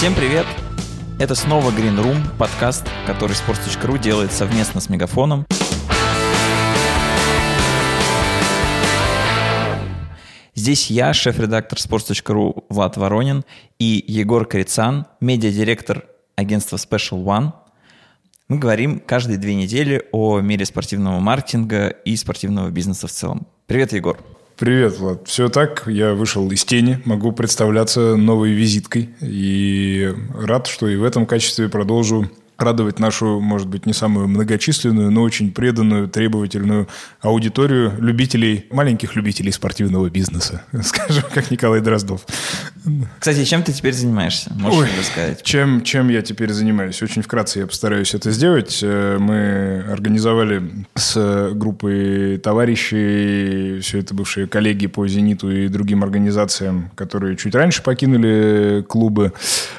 Всем привет! Это снова Green Room, подкаст, который sports.ru делает совместно с Мегафоном. Здесь я, шеф-редактор sports.ru Влад Воронин и Егор Крицан, медиадиректор агентства Special One. Мы говорим каждые две недели о мире спортивного маркетинга и спортивного бизнеса в целом. Привет, Егор. Привет, Влад. Все так, я вышел из тени, могу представляться новой визиткой. И рад, что и в этом качестве продолжу радовать нашу, может быть, не самую многочисленную, но очень преданную, требовательную аудиторию любителей, маленьких любителей спортивного бизнеса, скажем, как Николай Дроздов. Кстати, чем ты теперь занимаешься? Можешь Ой, рассказать? Чем, чем я теперь занимаюсь? Очень вкратце я постараюсь это сделать. Э, мы организовали с группой товарищей, все это бывшие коллеги по «Зениту» и другим организациям, которые чуть раньше покинули клубы,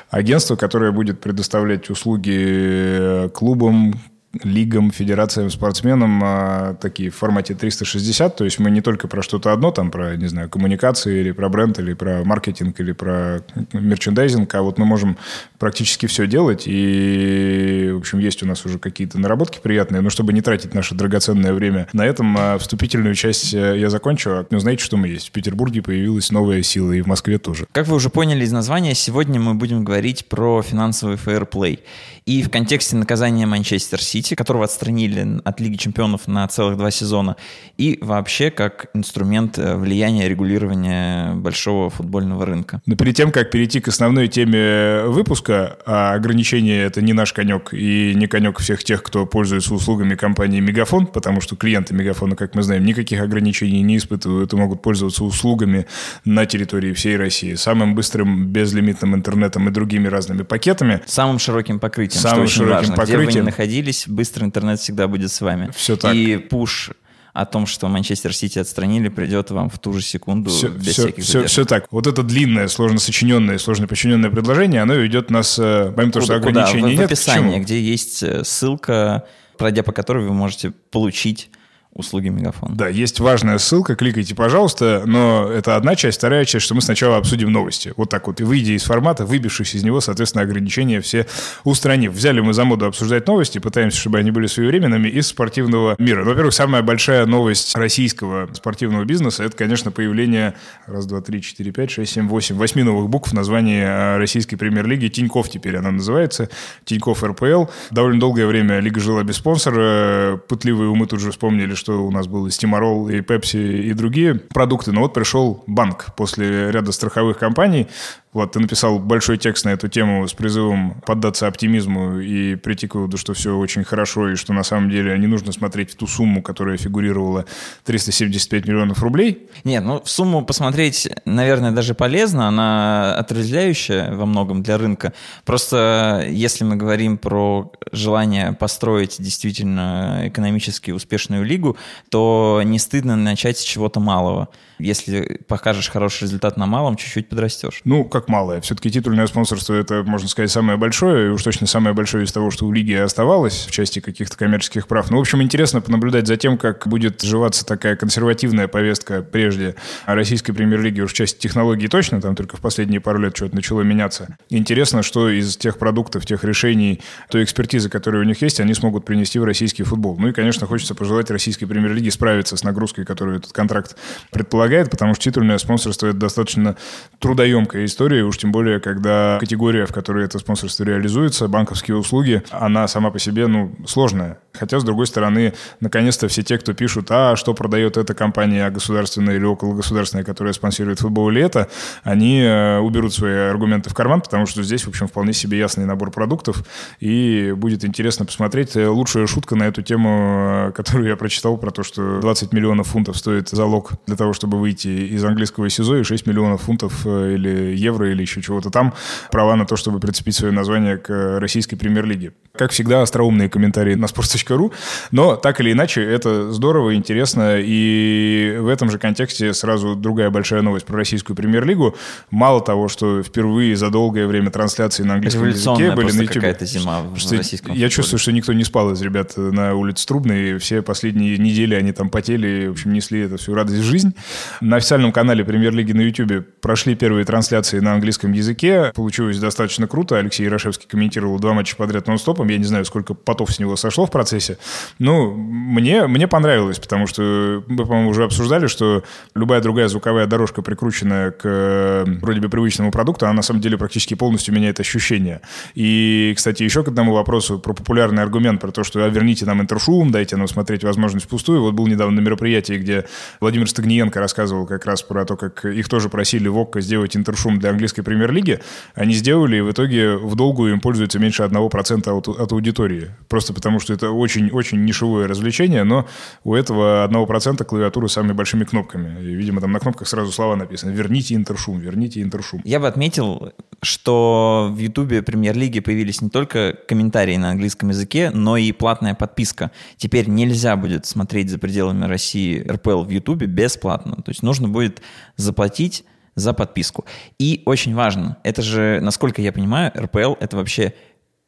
агентство, которое будет предоставлять услуги Э, клубам, лигам, федерациям, спортсменам а, такие в формате 360. То есть мы не только про что-то одно, там про, не знаю, коммуникации или про бренд, или про маркетинг, или про мерчендайзинг, а вот мы можем практически все делать. И, в общем, есть у нас уже какие-то наработки приятные. Но чтобы не тратить наше драгоценное время на этом, а вступительную часть э, я закончу. Ну, знаете, что мы есть? В Петербурге появилась новая сила, и в Москве тоже. Как вы уже поняли из названия, сегодня мы будем говорить про финансовый фейерплей. И в контексте наказания Манчестер Сити Сити, которого отстранили от Лиги чемпионов на целых два сезона, и вообще как инструмент э, влияния регулирования большого футбольного рынка. Но перед тем, как перейти к основной теме выпуска, а ограничения это не наш конек и не конек всех тех, кто пользуется услугами компании Мегафон, потому что клиенты Мегафона, как мы знаем, никаких ограничений не испытывают и могут пользоваться услугами на территории всей России. Самым быстрым безлимитным интернетом и другими разными пакетами. Самым широким покрытием, Самым широким важно. покрытием. Где бы ни находились, быстрый интернет всегда будет с вами. Все так. И пуш о том, что Манчестер Сити отстранили, придет вам в ту же секунду все, без все, всяких все, все так. Вот это длинное, сложно сочиненное, сложно подчиненное предложение, оно ведет нас, э, помимо того, что ограничений куда? В, нет. В описании, где есть э, ссылка, пройдя по которой вы можете получить услуги Мегафон. Да, есть важная ссылка, кликайте, пожалуйста, но это одна часть, вторая часть, что мы сначала обсудим новости. Вот так вот, и выйдя из формата, выбившись из него, соответственно, ограничения все устранив. Взяли мы за моду обсуждать новости, пытаемся, чтобы они были своевременными из спортивного мира. Во-первых, самая большая новость российского спортивного бизнеса – это, конечно, появление раз, два, три, четыре, пять, шесть, семь, восемь, восьми новых букв в названии а, российской премьер-лиги. Тиньков теперь она называется, Тиньков РПЛ. Довольно долгое время лига жила без спонсора. Пытливые умы тут же вспомнили, что у нас был и Стимарол, и Пепси, и другие продукты. Но вот пришел банк после ряда страховых компаний, вот, ты написал большой текст на эту тему с призывом поддаться оптимизму и прийти к выводу, что все очень хорошо, и что на самом деле не нужно смотреть в ту сумму, которая фигурировала 375 миллионов рублей. Нет, ну в сумму посмотреть, наверное, даже полезно, она отрезвляющая во многом для рынка. Просто если мы говорим про желание построить действительно экономически успешную лигу, то не стыдно начать с чего-то малого. Если покажешь хороший результат на малом, чуть-чуть подрастешь. Ну, как малое. Все-таки титульное спонсорство – это, можно сказать, самое большое, и уж точно самое большое из того, что у лиги оставалось в части каких-то коммерческих прав. Ну, в общем, интересно понаблюдать за тем, как будет жеваться такая консервативная повестка прежде российской премьер-лиги уж в части технологий точно, там только в последние пару лет что-то начало меняться. Интересно, что из тех продуктов, тех решений, той экспертизы, которые у них есть, они смогут принести в российский футбол. Ну и, конечно, хочется пожелать российской премьер-лиге справиться с нагрузкой, которую этот контракт предполагает потому что титульное спонсорство – это достаточно трудоемкая история, уж тем более, когда категория, в которой это спонсорство реализуется, банковские услуги, она сама по себе, ну, сложная. Хотя, с другой стороны, наконец-то все те, кто пишут, а что продает эта компания государственная или окологосударственная, которая спонсирует футбол или это, они э, уберут свои аргументы в карман, потому что здесь, в общем, вполне себе ясный набор продуктов, и будет интересно посмотреть. Э, лучшая шутка на эту тему, э, которую я прочитал, про то, что 20 миллионов фунтов стоит залог для того, чтобы выйти из английского СИЗО, и 6 миллионов фунтов или евро, или еще чего-то там, права на то, чтобы прицепить свое название к российской премьер-лиге. Как всегда, остроумные комментарии на sports.ru, но так или иначе это здорово, интересно, и в этом же контексте сразу другая большая новость про российскую премьер-лигу. Мало того, что впервые за долгое время трансляции на английском языке были на YouTube. какая-то зима в что российском Я чувствую, что никто не спал из ребят на улице Трубной, все последние недели они там потели, в общем, несли эту всю радость в жизнь. На официальном канале премьер-лиги на YouTube прошли первые трансляции на английском языке, получилось достаточно круто, Алексей Ярошевский комментировал два матча подряд нон-стопом, я не знаю, сколько потов с него сошло в процессе, ну, мне, мне понравилось, потому что мы, по-моему, уже обсуждали, что любая другая звуковая дорожка, прикрученная к вроде бы привычному продукту, она на самом деле практически полностью меняет ощущение. И, кстати, еще к одному вопросу про популярный аргумент, про то, что а, верните нам интершум, дайте нам смотреть возможность пустую. Вот был недавно на мероприятии, где Владимир Стагниенко рассказывал как раз про то, как их тоже просили в сделать интершум для английской премьер-лиги. Они сделали, и в итоге в долгую им пользуется меньше 1% от, от аудитории. Просто потому, что это очень-очень нишевое развлечение, но у этого 1% клавиатуры с самыми большими кнопками. И, видимо, там на кнопках сразу слова написаны. Верните интершум, верните интершум. Я бы отметил, что в Ютубе премьер-лиги появились не только комментарии на английском языке, но и платная подписка. Теперь нельзя будет смотреть за пределами России РПЛ в Ютубе бесплатно. То есть нужно будет заплатить за подписку. И очень важно, это же, насколько я понимаю, РПЛ — это вообще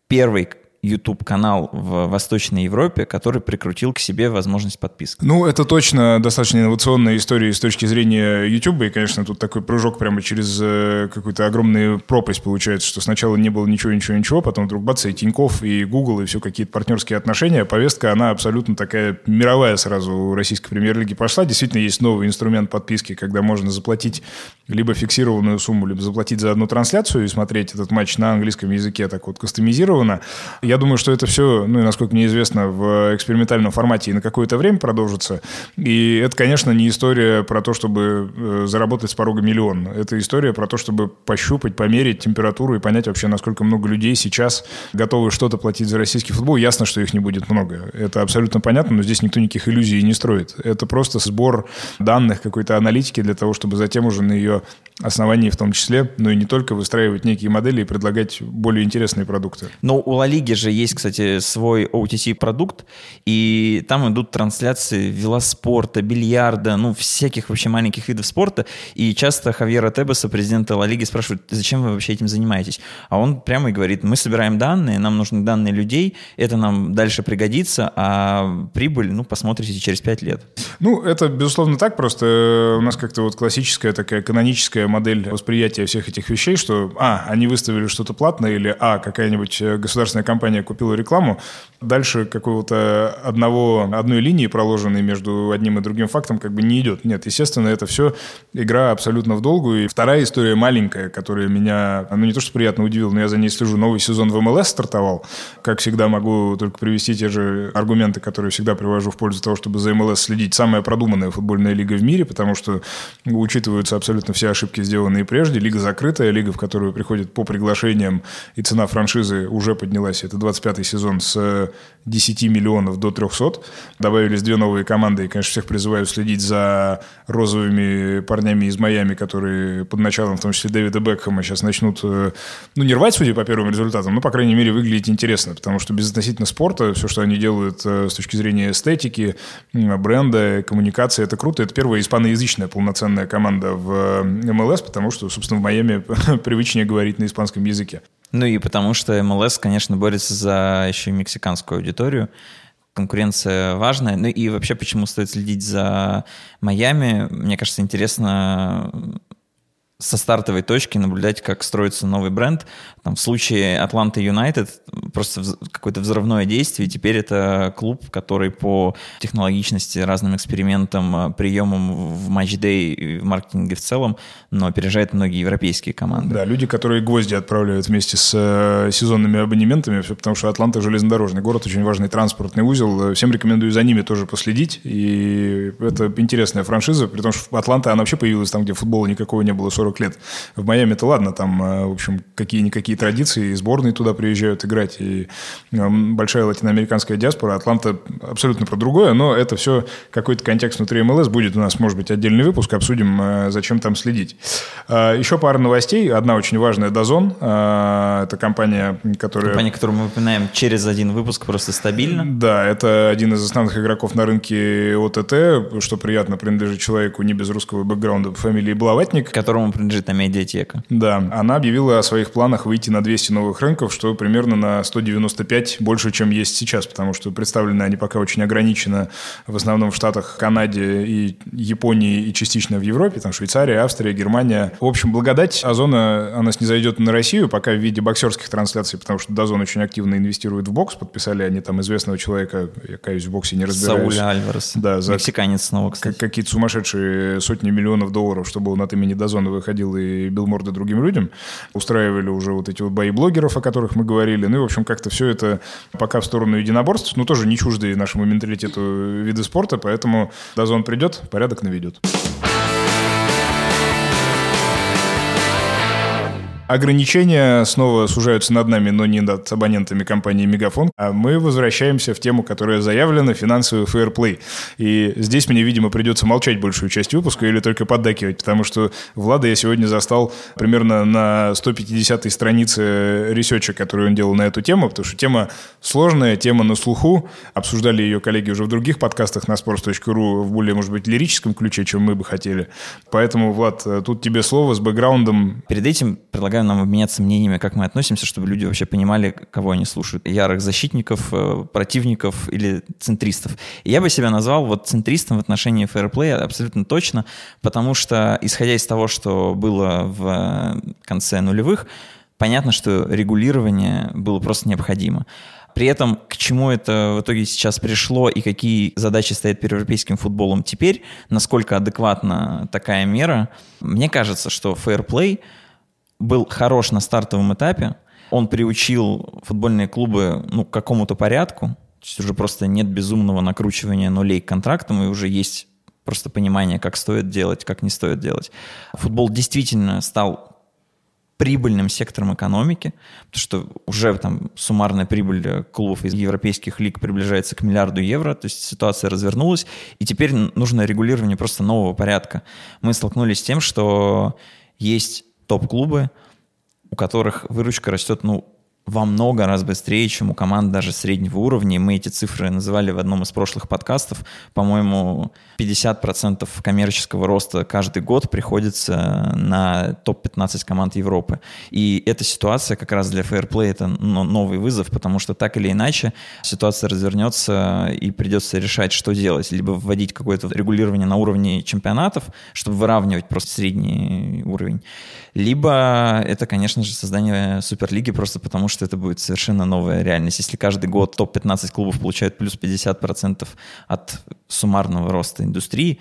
первый YouTube-канал в Восточной Европе, который прикрутил к себе возможность подписки. Ну, это точно достаточно инновационная история с точки зрения YouTube, и, конечно, тут такой прыжок прямо через э, какую-то огромную пропасть получается, что сначала не было ничего, ничего, ничего, потом вдруг бац, и Тиньков, и Google, и все какие-то партнерские отношения. Повестка, она абсолютно такая мировая сразу у российской премьер-лиги пошла. Действительно, есть новый инструмент подписки, когда можно заплатить либо фиксированную сумму, либо заплатить за одну трансляцию и смотреть этот матч на английском языке так вот кастомизированно. Я думаю, что это все, ну и насколько мне известно, в экспериментальном формате и на какое-то время продолжится. И это, конечно, не история про то, чтобы э, заработать с порога миллион. Это история про то, чтобы пощупать, померить температуру и понять вообще, насколько много людей сейчас готовы что-то платить за российский футбол. Ясно, что их не будет много. Это абсолютно понятно, но здесь никто никаких иллюзий не строит. Это просто сбор данных, какой-то аналитики для того, чтобы затем уже на ее основании в том числе, но и не только выстраивать некие модели и предлагать более интересные продукты. Но у Ла Лиги же есть, кстати, свой OTC-продукт, и там идут трансляции велоспорта, бильярда, ну, всяких вообще маленьких видов спорта, и часто Хавьера Тебеса, президента Ла Лиги, спрашивают, зачем вы вообще этим занимаетесь? А он прямо и говорит, мы собираем данные, нам нужны данные людей, это нам дальше пригодится, а прибыль, ну, посмотрите через пять лет. Ну, это, безусловно, так, просто у нас как-то вот классическая такая каноническая модель восприятия всех этих вещей, что, а, они выставили что-то платное, или, а, какая-нибудь э, государственная компания купила рекламу, дальше какого-то одного, одной линии, проложенной между одним и другим фактом, как бы не идет. Нет, естественно, это все игра абсолютно в долгую. И вторая история маленькая, которая меня, ну, не то, что приятно удивила, но я за ней слежу. Новый сезон в МЛС стартовал. Как всегда, могу только привести те же аргументы, которые всегда привожу в пользу того, чтобы за МЛС следить. Самая продуманная футбольная лига в мире, потому что учитываются абсолютно все ошибки, сделанные прежде. Лига закрытая, лига, в которую приходят по приглашениям, и цена франшизы уже поднялась. Это 25-й сезон с 10 миллионов до 300. Добавились две новые команды, и, конечно, всех призываю следить за розовыми парнями из Майами, которые под началом, в том числе Дэвида Бекхэма, сейчас начнут, э, ну, не рвать, судя по первым результатам, но, по крайней мере, выглядеть интересно, потому что безотносительно спорта, все, что они делают э, с точки зрения эстетики, бренда, коммуникации, это круто. Это первая испаноязычная полноценная команда в МЛС, потому что, собственно, в Майами привычнее говорить на испанском языке. Ну и потому что МЛС, конечно, борется за еще и мексиканскую аудиторию. Конкуренция важная. Ну и вообще, почему стоит следить за Майами? Мне кажется, интересно со стартовой точки наблюдать, как строится новый бренд. Там, в случае Атланта Юнайтед просто какое-то взрывное действие. Теперь это клуб, который по технологичности, разным экспериментам, э, приемам в матч-дэй и в маркетинге в целом, но опережает многие европейские команды. Да, люди, которые гвозди отправляют вместе с э, сезонными абонементами, все потому что Атланта железнодорожный город, очень важный транспортный узел. Всем рекомендую за ними тоже последить. И это интересная франшиза, при том, что Атланта, она вообще появилась там, где футбола никакого не было 40 40 лет. В Майами-то ладно, там, в общем, какие-никакие традиции, и сборные туда приезжают играть, и большая латиноамериканская диаспора. Атланта абсолютно про другое, но это все какой-то контекст внутри МЛС будет. У нас, может быть, отдельный выпуск, обсудим, зачем там следить. Еще пара новостей. Одна очень важная, Дозон. Это компания, которая... Компания, которую мы упоминаем через один выпуск, просто стабильно. Да, это один из основных игроков на рынке ОТТ, что приятно, принадлежит человеку не без русского бэкграунда по фамилии Блаватник. Которому принадлежит на медиатека. Да, она объявила о своих планах выйти на 200 новых рынков, что примерно на 195 больше, чем есть сейчас, потому что представлены они пока очень ограниченно в основном в Штатах, Канаде и Японии и частично в Европе, там Швейцария, Австрия, Германия. В общем, благодать Озона, она не зайдет на Россию, пока в виде боксерских трансляций, потому что Дозон очень активно инвестирует в бокс, подписали они там известного человека, я, каюсь, в боксе не разбираюсь. Сауля Альварес. Да, за Мексиканец снова, кстати. Какие-то сумасшедшие сотни миллионов долларов, чтобы он от имени Дозона выходил и бил морды другим людям. Устраивали уже вот эти вот бои блогеров, о которых мы говорили. Ну и, в общем, как-то все это пока в сторону единоборств, но тоже не чуждые нашему менталитету виды спорта, поэтому DAZN придет, порядок наведет. Ограничения снова сужаются над нами, но не над абонентами компании Мегафон. А мы возвращаемся в тему, которая заявлена, финансовый фейр-плей. И здесь мне, видимо, придется молчать большую часть выпуска или только поддакивать, потому что Влада я сегодня застал примерно на 150-й странице research а, который он делал на эту тему, потому что тема сложная, тема на слуху. Обсуждали ее коллеги уже в других подкастах на sports.ru в более, может быть, лирическом ключе, чем мы бы хотели. Поэтому, Влад, тут тебе слово с бэкграундом. Перед этим предлагаю предлагаю нам обменяться мнениями, как мы относимся, чтобы люди вообще понимали, кого они слушают. Ярых защитников, э, противников или центристов. Я бы себя назвал вот центристом в отношении фэрплея абсолютно точно, потому что, исходя из того, что было в конце нулевых, понятно, что регулирование было просто необходимо. При этом, к чему это в итоге сейчас пришло и какие задачи стоят перед европейским футболом теперь, насколько адекватна такая мера, мне кажется, что фэрплей — был хорош на стартовом этапе, он приучил футбольные клубы ну, к какому-то порядку, то есть уже просто нет безумного накручивания нулей к контрактам, и уже есть просто понимание, как стоит делать, как не стоит делать. Футбол действительно стал прибыльным сектором экономики, потому что уже там суммарная прибыль клубов из европейских лиг приближается к миллиарду евро, то есть ситуация развернулась, и теперь нужно регулирование просто нового порядка. Мы столкнулись с тем, что есть топ-клубы, у которых выручка растет, ну, во много раз быстрее, чем у команд даже среднего уровня. Мы эти цифры называли в одном из прошлых подкастов. По-моему, 50% коммерческого роста каждый год приходится на топ-15 команд Европы. И эта ситуация как раз для Fairplay это новый вызов, потому что так или иначе ситуация развернется и придется решать, что делать. Либо вводить какое-то регулирование на уровне чемпионатов, чтобы выравнивать просто средний уровень. Либо это, конечно же, создание Суперлиги просто потому, что это будет совершенно новая реальность. Если каждый год топ-15 клубов получают плюс 50% от суммарного роста индустрии,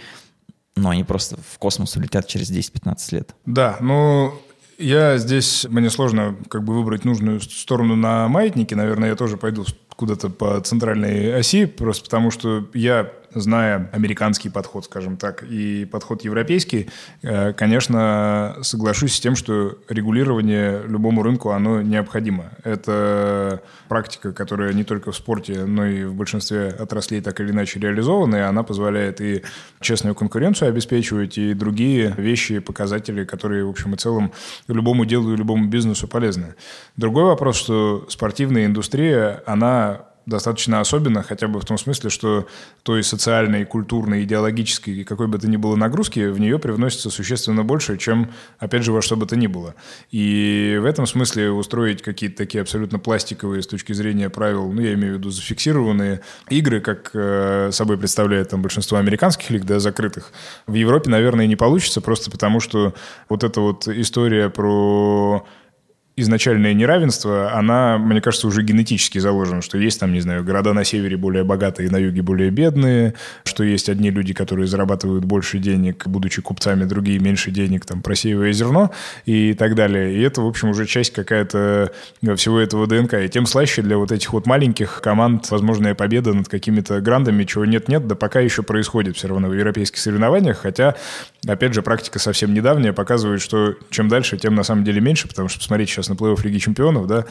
но они просто в космос улетят через 10-15 лет. Да, ну, я здесь, мне сложно как бы выбрать нужную сторону на маятнике. Наверное, я тоже пойду куда-то по центральной оси, просто потому что я зная американский подход, скажем так, и подход европейский, э, конечно, соглашусь с тем, что регулирование любому рынку, оно необходимо. Это практика, которая не только в спорте, но и в большинстве отраслей так или иначе реализована, и она позволяет и честную конкуренцию обеспечивать, и другие вещи, показатели, которые, в общем и целом, любому делу и любому бизнесу полезны. Другой вопрос, что спортивная индустрия, она достаточно особенно, хотя бы в том смысле, что той социальной, культурной, идеологической, какой бы то ни было нагрузки, в нее привносится существенно больше, чем, опять же, во что бы то ни было. И в этом смысле устроить какие-то такие абсолютно пластиковые с точки зрения правил, ну, я имею в виду зафиксированные игры, как э, собой представляет там большинство американских лиг, да, закрытых, в Европе, наверное, не получится, просто потому что вот эта вот история про изначальное неравенство, она, мне кажется, уже генетически заложена, что есть там, не знаю, города на севере более богатые, на юге более бедные, что есть одни люди, которые зарабатывают больше денег, будучи купцами, другие меньше денег, там, просеивая зерно и так далее. И это, в общем, уже часть какая-то всего этого ДНК. И тем слаще для вот этих вот маленьких команд возможная победа над какими-то грандами, чего нет-нет, да пока еще происходит все равно в европейских соревнованиях, хотя, опять же, практика совсем недавняя показывает, что чем дальше, тем на самом деле меньше, потому что, посмотрите, сейчас на плей-офф Лиги Чемпионов, да,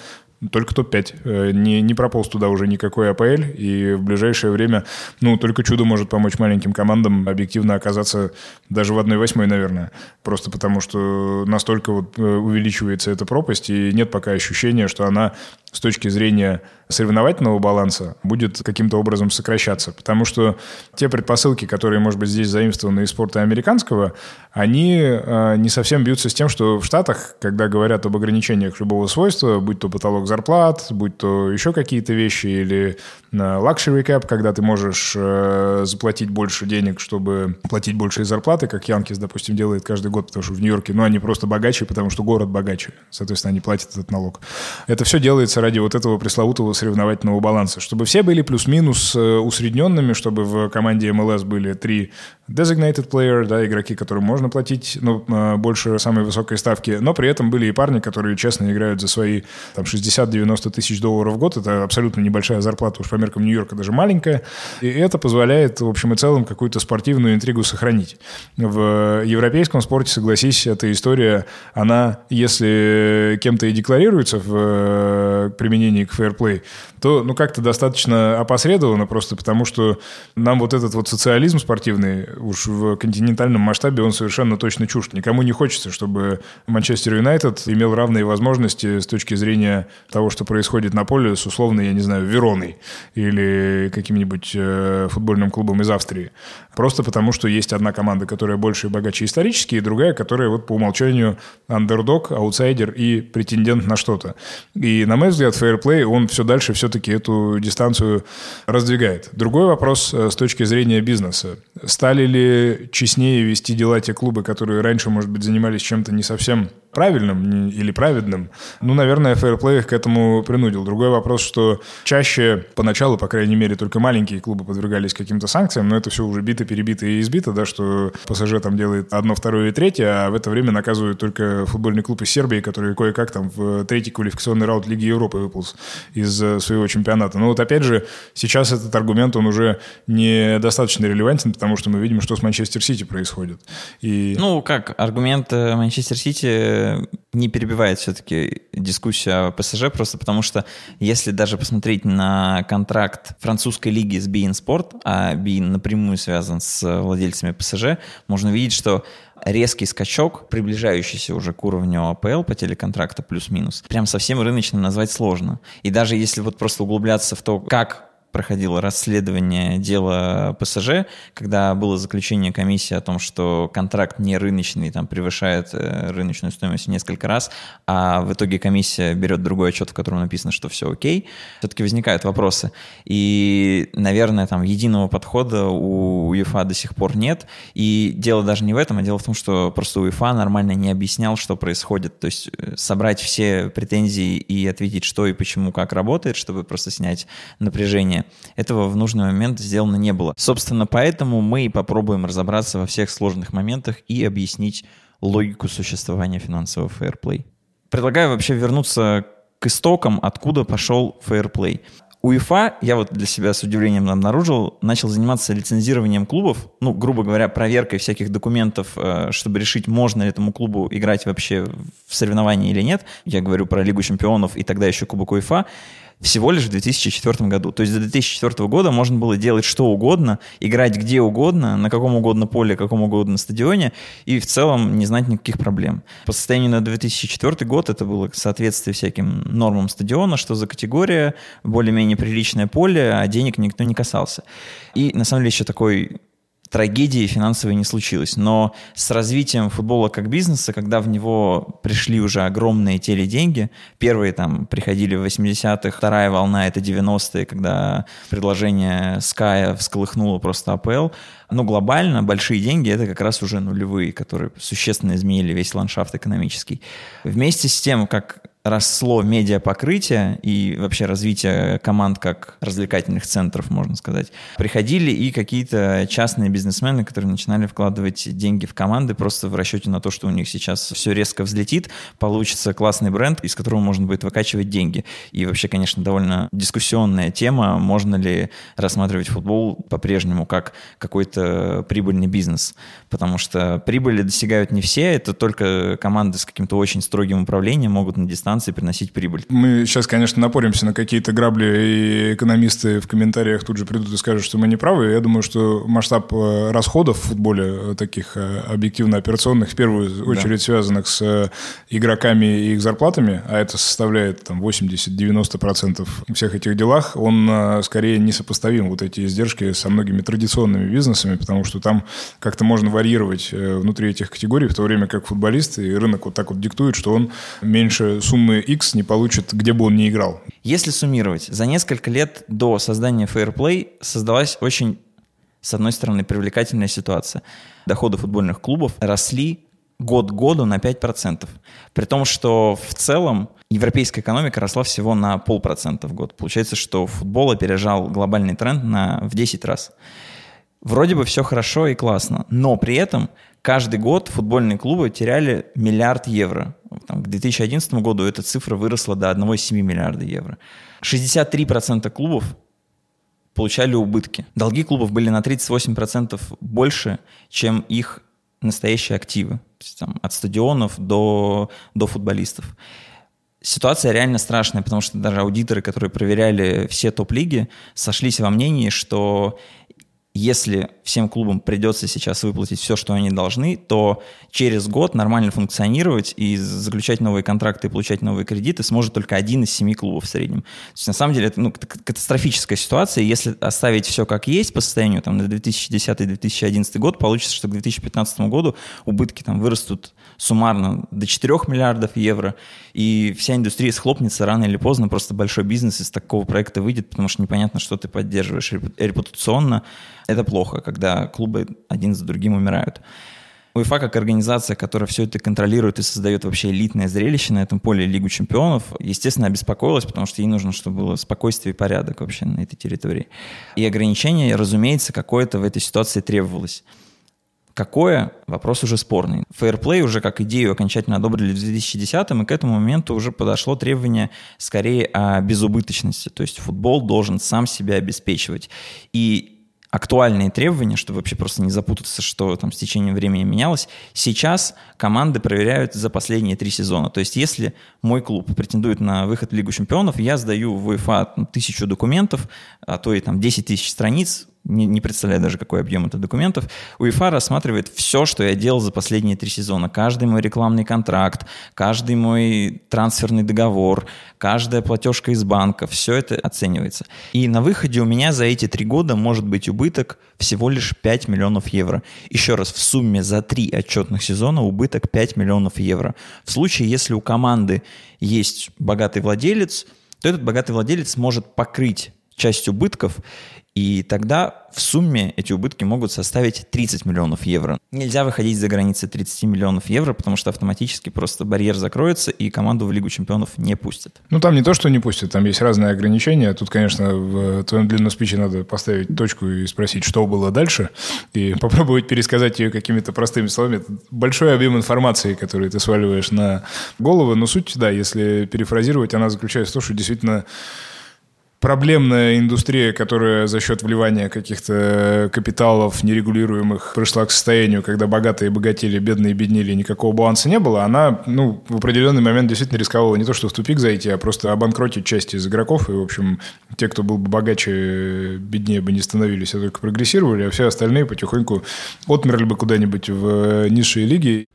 только топ-5. Э, не, не прополз туда уже никакой АПЛ, и в ближайшее время, ну, только чудо может помочь маленьким командам объективно оказаться даже в 1-8, наверное. Просто потому, что настолько вот э, увеличивается эта пропасть, и нет пока ощущения, что она с точки зрения соревновательного баланса будет каким-то образом сокращаться. Потому что те предпосылки, которые, может быть, здесь заимствованы из спорта американского, они э, не совсем бьются с тем, что в Штатах, когда говорят об ограничениях любого свойства, будь то потолок зарплат, будь то еще какие-то вещи, или э, luxury cap, когда ты можешь э, заплатить больше денег, чтобы платить большие зарплаты, как Янкис, допустим, делает каждый год, потому что в Нью-Йорке, ну, они просто богаче, потому что город богаче. Соответственно, они платят этот налог. Это все делается ради вот этого пресловутого соревновательного баланса, чтобы все были плюс-минус э, усредненными, чтобы в команде МЛС были три designated player, да, игроки, которым можно платить ну, э, больше самой высокой ставки, но при этом были и парни, которые честно играют за свои там, 60-90 тысяч долларов в год. Это абсолютно небольшая зарплата, уж по меркам Нью-Йорка даже маленькая. И это позволяет, в общем и целом, какую-то спортивную интригу сохранить. В европейском спорте, согласись, эта история, она, если кем-то и декларируется в э, применении к фейерплей, то ну как-то достаточно опосредованно, просто потому что нам вот этот вот социализм спортивный уж в континентальном масштабе он совершенно точно чужд. Никому не хочется, чтобы Манчестер Юнайтед имел равные возможности с точки зрения того, что происходит на поле с условно, я не знаю, Вероной или каким-нибудь э, футбольным клубом из Австрии. Просто потому, что есть одна команда, которая больше и богаче исторически, и другая, которая вот по умолчанию андердог, аутсайдер и претендент на что-то. И, на мой взгляд, фейерплей, он все дальше все-таки эту дистанцию раздвигает. Другой вопрос э, с точки зрения бизнеса. Стали ли честнее вести дела те клубы, которые раньше, может быть, занимались чем-то не совсем правильным или праведным, ну, наверное, фейерплей их к этому принудил. Другой вопрос, что чаще, поначалу, по крайней мере, только маленькие клубы подвергались каким-то санкциям, но это все уже бито, перебито и избито, да, что ПСЖ там делает одно, второе и третье, а в это время наказывают только футбольный клуб из Сербии, который кое-как там в третий квалификационный раунд Лиги Европы выполз из э, своего чемпионата. Но вот опять же, сейчас этот аргумент, он уже недостаточно релевантен, потому что мы видим, что с Манчестер Сити происходит. И... Ну, как аргумент э, Манчестер Сити не перебивает все-таки дискуссию о ПСЖ, просто потому что если даже посмотреть на контракт французской лиги с Bein Sport, а Bein напрямую связан с владельцами ПСЖ, можно видеть, что резкий скачок, приближающийся уже к уровню АПЛ по телеконтракту плюс-минус, прям совсем рыночным назвать сложно. И даже если вот просто углубляться в то, как проходило расследование дела ПСЖ, когда было заключение комиссии о том, что контракт не рыночный, там превышает э, рыночную стоимость в несколько раз, а в итоге комиссия берет другой отчет, в котором написано, что все окей, все-таки возникают вопросы. И, наверное, там единого подхода у УЕФА до сих пор нет. И дело даже не в этом, а дело в том, что просто УЕФА нормально не объяснял, что происходит. То есть э, собрать все претензии и ответить, что и почему, как работает, чтобы просто снять напряжение этого в нужный момент сделано не было. Собственно, поэтому мы и попробуем разобраться во всех сложных моментах и объяснить логику существования финансового фейерплей. Предлагаю вообще вернуться к истокам, откуда пошел фейерплей. УЕФА, я вот для себя с удивлением обнаружил, начал заниматься лицензированием клубов, ну, грубо говоря, проверкой всяких документов, э, чтобы решить, можно ли этому клубу играть вообще в соревновании или нет. Я говорю про Лигу чемпионов и тогда еще Кубок УЕФА всего лишь в 2004 году. То есть до 2004 года можно было делать что угодно, играть где угодно, на каком угодно поле, каком угодно стадионе, и в целом не знать никаких проблем. По состоянию на 2004 год это было соответствие всяким нормам стадиона, что за категория, более-менее приличное поле, а денег никто не касался. И на самом деле еще такой трагедии финансовой не случилось. Но с развитием футбола как бизнеса, когда в него пришли уже огромные теледеньги, первые там приходили в 80-х, вторая волна — это 90-е, когда предложение Sky всколыхнуло просто АПЛ, но глобально большие деньги — это как раз уже нулевые, которые существенно изменили весь ландшафт экономический. Вместе с тем, как росло медиапокрытие и вообще развитие команд как развлекательных центров, можно сказать, приходили и какие-то частные бизнесмены, которые начинали вкладывать деньги в команды просто в расчете на то, что у них сейчас все резко взлетит, получится классный бренд, из которого можно будет выкачивать деньги. И вообще, конечно, довольно дискуссионная тема, можно ли рассматривать футбол по-прежнему как какой-то прибыльный бизнес, потому что прибыли достигают не все, это только команды с каким-то очень строгим управлением могут на дистанции станции приносить прибыль. Мы сейчас, конечно, напоримся на какие-то грабли, и экономисты в комментариях тут же придут и скажут, что мы не правы. Я думаю, что масштаб э, расходов в футболе, э, таких э, объективно-операционных, в первую очередь да. связанных с игроками и их зарплатами, а это составляет там 80-90% всех этих делах, он скорее несопоставим, вот эти издержки, со многими традиционными бизнесами, потому что там как-то можно варьировать внутри этих категорий, в то время как футболисты и рынок вот так вот диктует, что он меньше суммы суммы X не получит, где бы он ни играл. Если суммировать, за несколько лет до создания Fair Play создалась очень, с одной стороны, привлекательная ситуация. Доходы футбольных клубов росли год к году на 5%. При том, что в целом европейская экономика росла всего на полпроцента в год. Получается, что футбол опережал глобальный тренд на, в 10 раз. Вроде бы все хорошо и классно, но при этом каждый год футбольные клубы теряли миллиард евро. Там, к 2011 году эта цифра выросла до 1,7 миллиарда евро. 63% клубов получали убытки. Долги клубов были на 38% больше, чем их настоящие активы. То есть, там, от стадионов до, до футболистов. Ситуация реально страшная, потому что даже аудиторы, которые проверяли все топ-лиги, сошлись во мнении, что если всем клубам придется сейчас выплатить все, что они должны, то через год нормально функционировать и заключать новые контракты и получать новые кредиты сможет только один из семи клубов в среднем. То есть, на самом деле это ну, катастрофическая ситуация. Если оставить все как есть по состоянию там, на 2010-2011 год, получится, что к 2015 году убытки там, вырастут суммарно до 4 миллиардов евро, и вся индустрия схлопнется рано или поздно, просто большой бизнес из такого проекта выйдет, потому что непонятно, что ты поддерживаешь репутационно. Это плохо, когда клубы один за другим умирают. УЕФА как организация, которая все это контролирует и создает вообще элитное зрелище на этом поле Лигу чемпионов, естественно, обеспокоилась, потому что ей нужно, чтобы было спокойствие и порядок вообще на этой территории. И ограничение, разумеется, какое-то в этой ситуации требовалось. Какое? Вопрос уже спорный. Fairplay уже как идею окончательно одобрили в 2010-м, и к этому моменту уже подошло требование скорее о безубыточности. То есть футбол должен сам себя обеспечивать. И актуальные требования, чтобы вообще просто не запутаться, что там с течением времени менялось. Сейчас команды проверяют за последние три сезона. То есть если мой клуб претендует на выход в Лигу чемпионов, я сдаю в УЕФА тысячу документов, а то и там 10 тысяч страниц, не, не представляю даже, какой объем это документов, УЕФА рассматривает все, что я делал за последние три сезона. Каждый мой рекламный контракт, каждый мой трансферный договор, каждая платежка из банка, все это оценивается. И на выходе у меня за эти три года может быть убыток всего лишь 5 миллионов евро. Еще раз, в сумме за три отчетных сезона убыток 5 миллионов евро. В случае, если у команды есть богатый владелец, то этот богатый владелец может покрыть часть убытков, и тогда в сумме эти убытки могут составить 30 миллионов евро. Нельзя выходить за границы 30 миллионов евро, потому что автоматически просто барьер закроется, и команду в Лигу чемпионов не пустят. Ну, там не то, что не пустят, там есть разные ограничения. Тут, конечно, в твоем длинном спиче надо поставить точку и спросить, что было дальше, и попробовать пересказать ее какими-то простыми словами. Это большой объем информации, который ты сваливаешь на голову, но суть, да, если перефразировать, она заключается в том, что действительно проблемная индустрия, которая за счет вливания каких-то капиталов нерегулируемых пришла к состоянию, когда богатые богатели, бедные беднели, никакого баланса не было, она ну, в определенный момент действительно рисковала не то, что в тупик зайти, а просто обанкротить часть из игроков. И, в общем, те, кто был бы богаче, беднее бы не становились, а только прогрессировали, а все остальные потихоньку отмерли бы куда-нибудь в низшие лиги.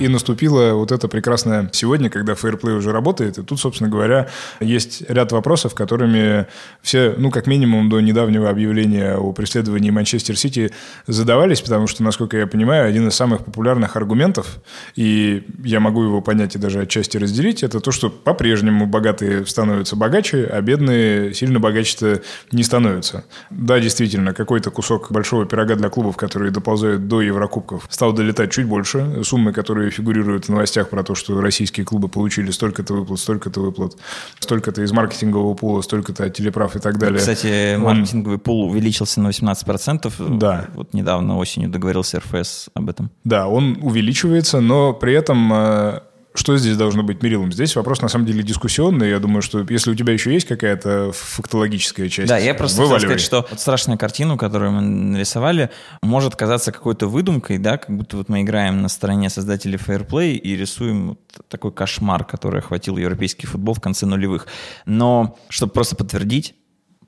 И наступило вот это прекрасное сегодня, когда фейерплей уже работает. И тут, собственно говоря, есть ряд вопросов, которыми все, ну, как минимум, до недавнего объявления о преследовании Манчестер Сити задавались, потому что, насколько я понимаю, один из самых популярных аргументов, и я могу его понять и даже отчасти разделить, это то, что по-прежнему богатые становятся богаче, а бедные сильно богаче-то не становятся. Да, действительно, какой-то кусок большого пирога для клубов, которые доползают до Еврокубков, стал долетать чуть больше. Суммы, которые фигурируют в новостях про то, что российские клубы получили столько-то выплат, столько-то выплат, столько-то из маркетингового пула, столько-то от телеправ и так далее. Кстати, маркетинговый он... пул увеличился на 18%. Да. Вот недавно осенью договорился РФС об этом. Да, он увеличивается, но при этом э, что здесь должно быть мерилом? Здесь вопрос на самом деле дискуссионный. Я думаю, что если у тебя еще есть какая-то фактологическая часть, Да, я просто хотел сказать, что вот страшная картина, которую мы нарисовали, может казаться какой-то выдумкой, да, как будто вот мы играем на стороне создателей Fairplay и рисуем вот такой кошмар, который охватил европейский футбол в конце нулевых. Но, чтобы просто подтвердить,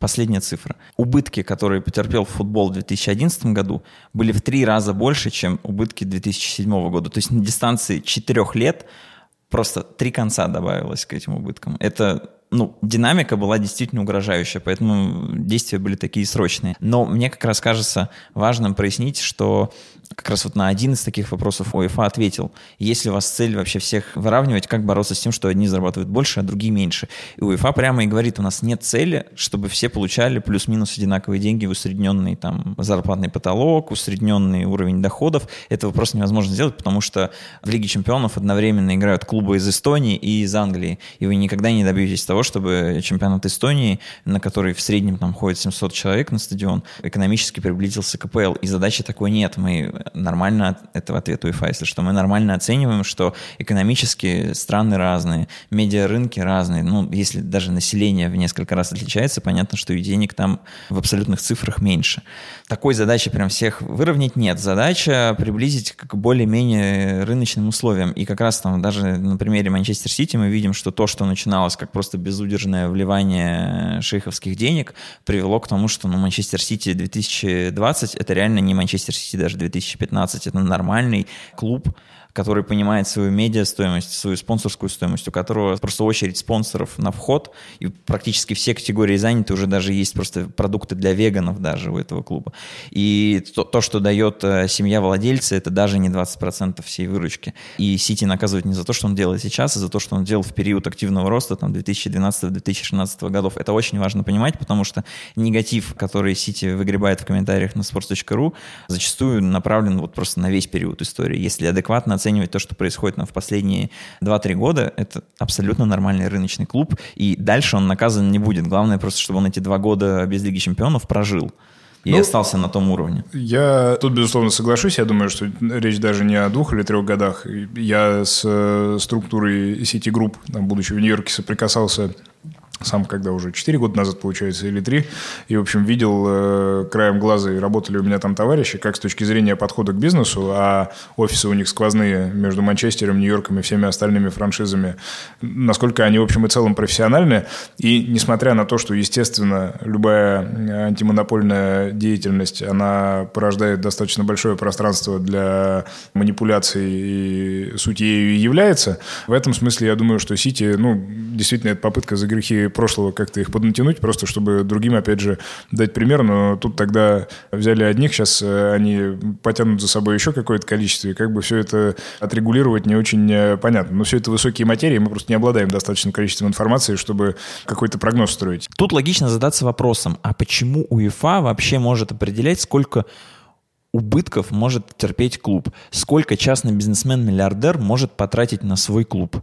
последняя цифра. Убытки, которые потерпел футбол в 2011 году, были в три раза больше, чем убытки 2007 года. То есть на дистанции четырех лет просто три конца добавилось к этим убыткам. Это ну, динамика была действительно угрожающая, поэтому действия были такие срочные. Но мне как раз кажется важным прояснить, что как раз вот на один из таких вопросов ОИФА ответил, если у вас цель вообще всех выравнивать, как бороться с тем, что одни зарабатывают больше, а другие меньше. И УЕФА прямо и говорит, у нас нет цели, чтобы все получали плюс-минус одинаковые деньги усредненный там зарплатный потолок, усредненный уровень доходов. Этого просто невозможно сделать, потому что в Лиге чемпионов одновременно играют клубы из Эстонии и из Англии, и вы никогда не добьетесь того, чтобы чемпионат Эстонии, на который в среднем там ходит 700 человек на стадион, экономически приблизился к КПЛ. И задачи такой нет. Мы нормально, это в ответ УЕФА, если что, мы нормально оцениваем, что экономически страны разные, медиарынки разные. Ну, если даже население в несколько раз отличается, понятно, что и денег там в абсолютных цифрах меньше. Такой задачи прям всех выровнять нет. Задача приблизить к более-менее рыночным условиям. И как раз там даже на примере Манчестер Сити мы видим, что то, что начиналось как просто безудержное вливание шейховских денег, привело к тому, что ну, Манчестер Сити 2020 это реально не Манчестер Сити даже 2000 2015 это нормальный клуб, который понимает свою медиа стоимость, свою спонсорскую стоимость, у которого просто очередь спонсоров на вход, и практически все категории заняты, уже даже есть просто продукты для веганов даже у этого клуба. И то, то что дает э, семья владельца, это даже не 20% всей выручки. И Сити наказывает не за то, что он делает сейчас, а за то, что он делал в период активного роста там 2012-2016 годов. Это очень важно понимать, потому что негатив, который Сити выгребает в комментариях на sports.ru, зачастую направлен вот просто на весь период истории. Если адекватно оценивать то, что происходит нам в последние 2-3 года, это абсолютно нормальный рыночный клуб, и дальше он наказан не будет. Главное просто, чтобы он эти два года без Лиги Чемпионов прожил и ну, остался на том уровне. Я тут, безусловно, соглашусь. Я думаю, что речь даже не о двух или трех годах. Я с э, структурой City Group, там, будучи в Нью-Йорке, соприкасался сам когда уже 4 года назад, получается, или 3, и, в общем, видел э, краем глаза, и работали у меня там товарищи, как с точки зрения подхода к бизнесу, а офисы у них сквозные между Манчестером, Нью-Йорком и всеми остальными франшизами, насколько они, в общем и целом, профессиональны. И несмотря на то, что, естественно, любая антимонопольная деятельность, она порождает достаточно большое пространство для манипуляций, и суть ею является, в этом смысле я думаю, что Сити, ну, действительно, это попытка за грехи прошлого как-то их поднатянуть, просто чтобы другим, опять же, дать пример. Но тут тогда взяли одних, сейчас э, они потянут за собой еще какое-то количество, и как бы все это отрегулировать не очень э, понятно. Но все это высокие материи, мы просто не обладаем достаточным количеством информации, чтобы какой-то прогноз строить. Тут логично задаться вопросом, а почему УЕФА вообще может определять, сколько убытков может терпеть клуб? Сколько частный бизнесмен-миллиардер может потратить на свой клуб?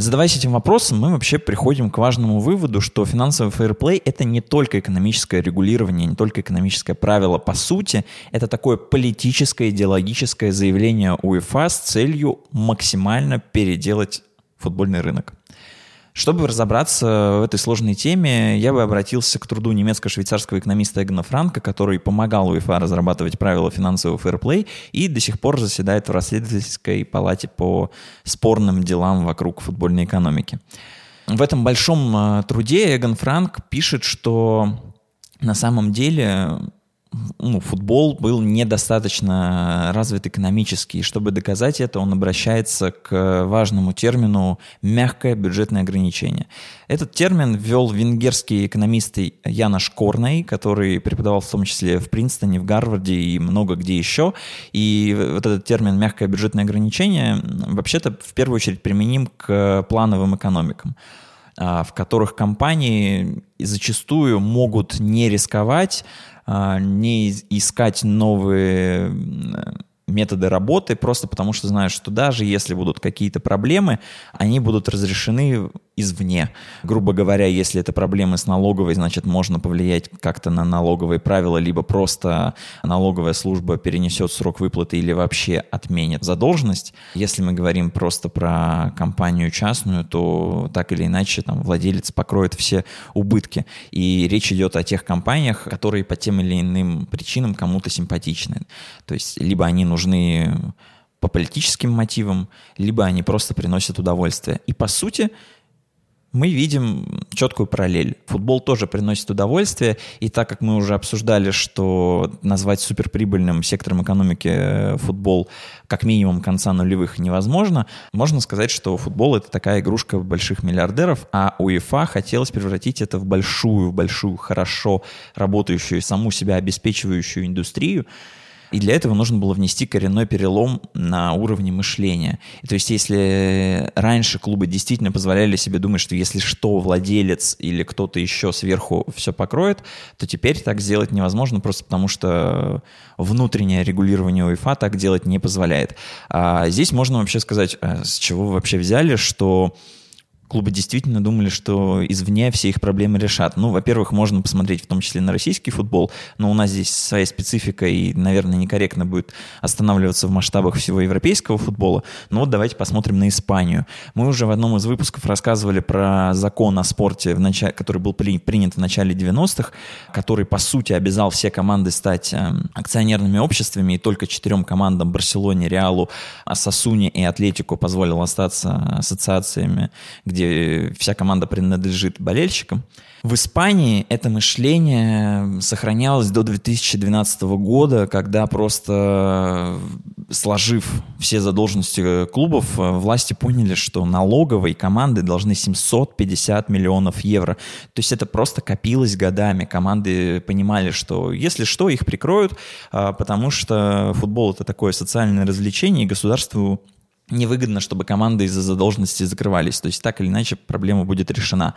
Задаваясь этим вопросом, мы вообще приходим к важному выводу, что финансовый фейерплей — это не только экономическое регулирование, не только экономическое правило. По сути, это такое политическое, идеологическое заявление УЕФА с целью максимально переделать футбольный рынок. Чтобы разобраться в этой сложной теме, я бы обратился к труду немецко-швейцарского экономиста Эгона Франка, который помогал УЕФА разрабатывать правила финансового фэрплей и до сих пор заседает в расследовательской палате по спорным делам вокруг футбольной экономики. В этом большом э, труде Эгон Франк пишет, что на самом деле ну, футбол был недостаточно развит экономически. И чтобы доказать это, он обращается к важному термину «мягкое бюджетное ограничение». Этот термин ввел венгерский экономист Янош Корней, который преподавал в том числе в Принстоне, в Гарварде и много где еще. И вот этот термин «мягкое бюджетное ограничение» вообще-то в первую очередь применим к плановым экономикам в которых компании зачастую могут не рисковать, а, не искать новые методы работы, просто потому что знают, что даже если будут какие-то проблемы, они будут разрешены извне. Грубо говоря, если это проблемы с налоговой, значит, можно повлиять как-то на налоговые правила, либо просто налоговая служба перенесет срок выплаты или вообще отменит задолженность. Если мы говорим просто про компанию частную, то так или иначе там владелец покроет все убытки. И речь идет о тех компаниях, которые по тем или иным причинам кому-то симпатичны. То есть либо они нужны по политическим мотивам, либо они просто приносят удовольствие. И по сути, мы видим четкую параллель. Футбол тоже приносит удовольствие, и так как мы уже обсуждали, что назвать суперприбыльным сектором экономики э, футбол как минимум конца нулевых невозможно, можно сказать, что футбол — это такая игрушка больших миллиардеров, а УЕФА хотелось превратить это в большую, большую, хорошо работающую, саму себя обеспечивающую индустрию, и для этого нужно было внести коренной перелом на уровне мышления. И то есть если раньше клубы действительно позволяли себе думать, что если что, владелец или кто-то еще сверху все покроет, то теперь так сделать невозможно, просто потому что внутреннее регулирование УЕФА так делать не позволяет. А здесь можно вообще сказать, а с чего вы вообще взяли, что клубы действительно думали, что извне все их проблемы решат. Ну, во-первых, можно посмотреть в том числе на российский футбол, но у нас здесь своя специфика, и, наверное, некорректно будет останавливаться в масштабах всего европейского футбола. Но вот давайте посмотрим на Испанию. Мы уже в одном из выпусков рассказывали про закон о спорте, в начале, который был при, принят в начале 90-х, который, по сути, обязал все команды стать э, акционерными обществами, и только четырем командам Барселоне, Реалу, Асасуне и Атлетику позволил остаться ассоциациями, где где вся команда принадлежит болельщикам. В Испании это мышление сохранялось до 2012 года, когда просто сложив все задолженности клубов, власти поняли, что налоговые команды должны 750 миллионов евро. То есть это просто копилось годами. Команды понимали, что если что, их прикроют, а, потому что футбол это такое социальное развлечение, и государству невыгодно, чтобы команды из-за задолженности закрывались. То есть так или иначе проблема будет решена.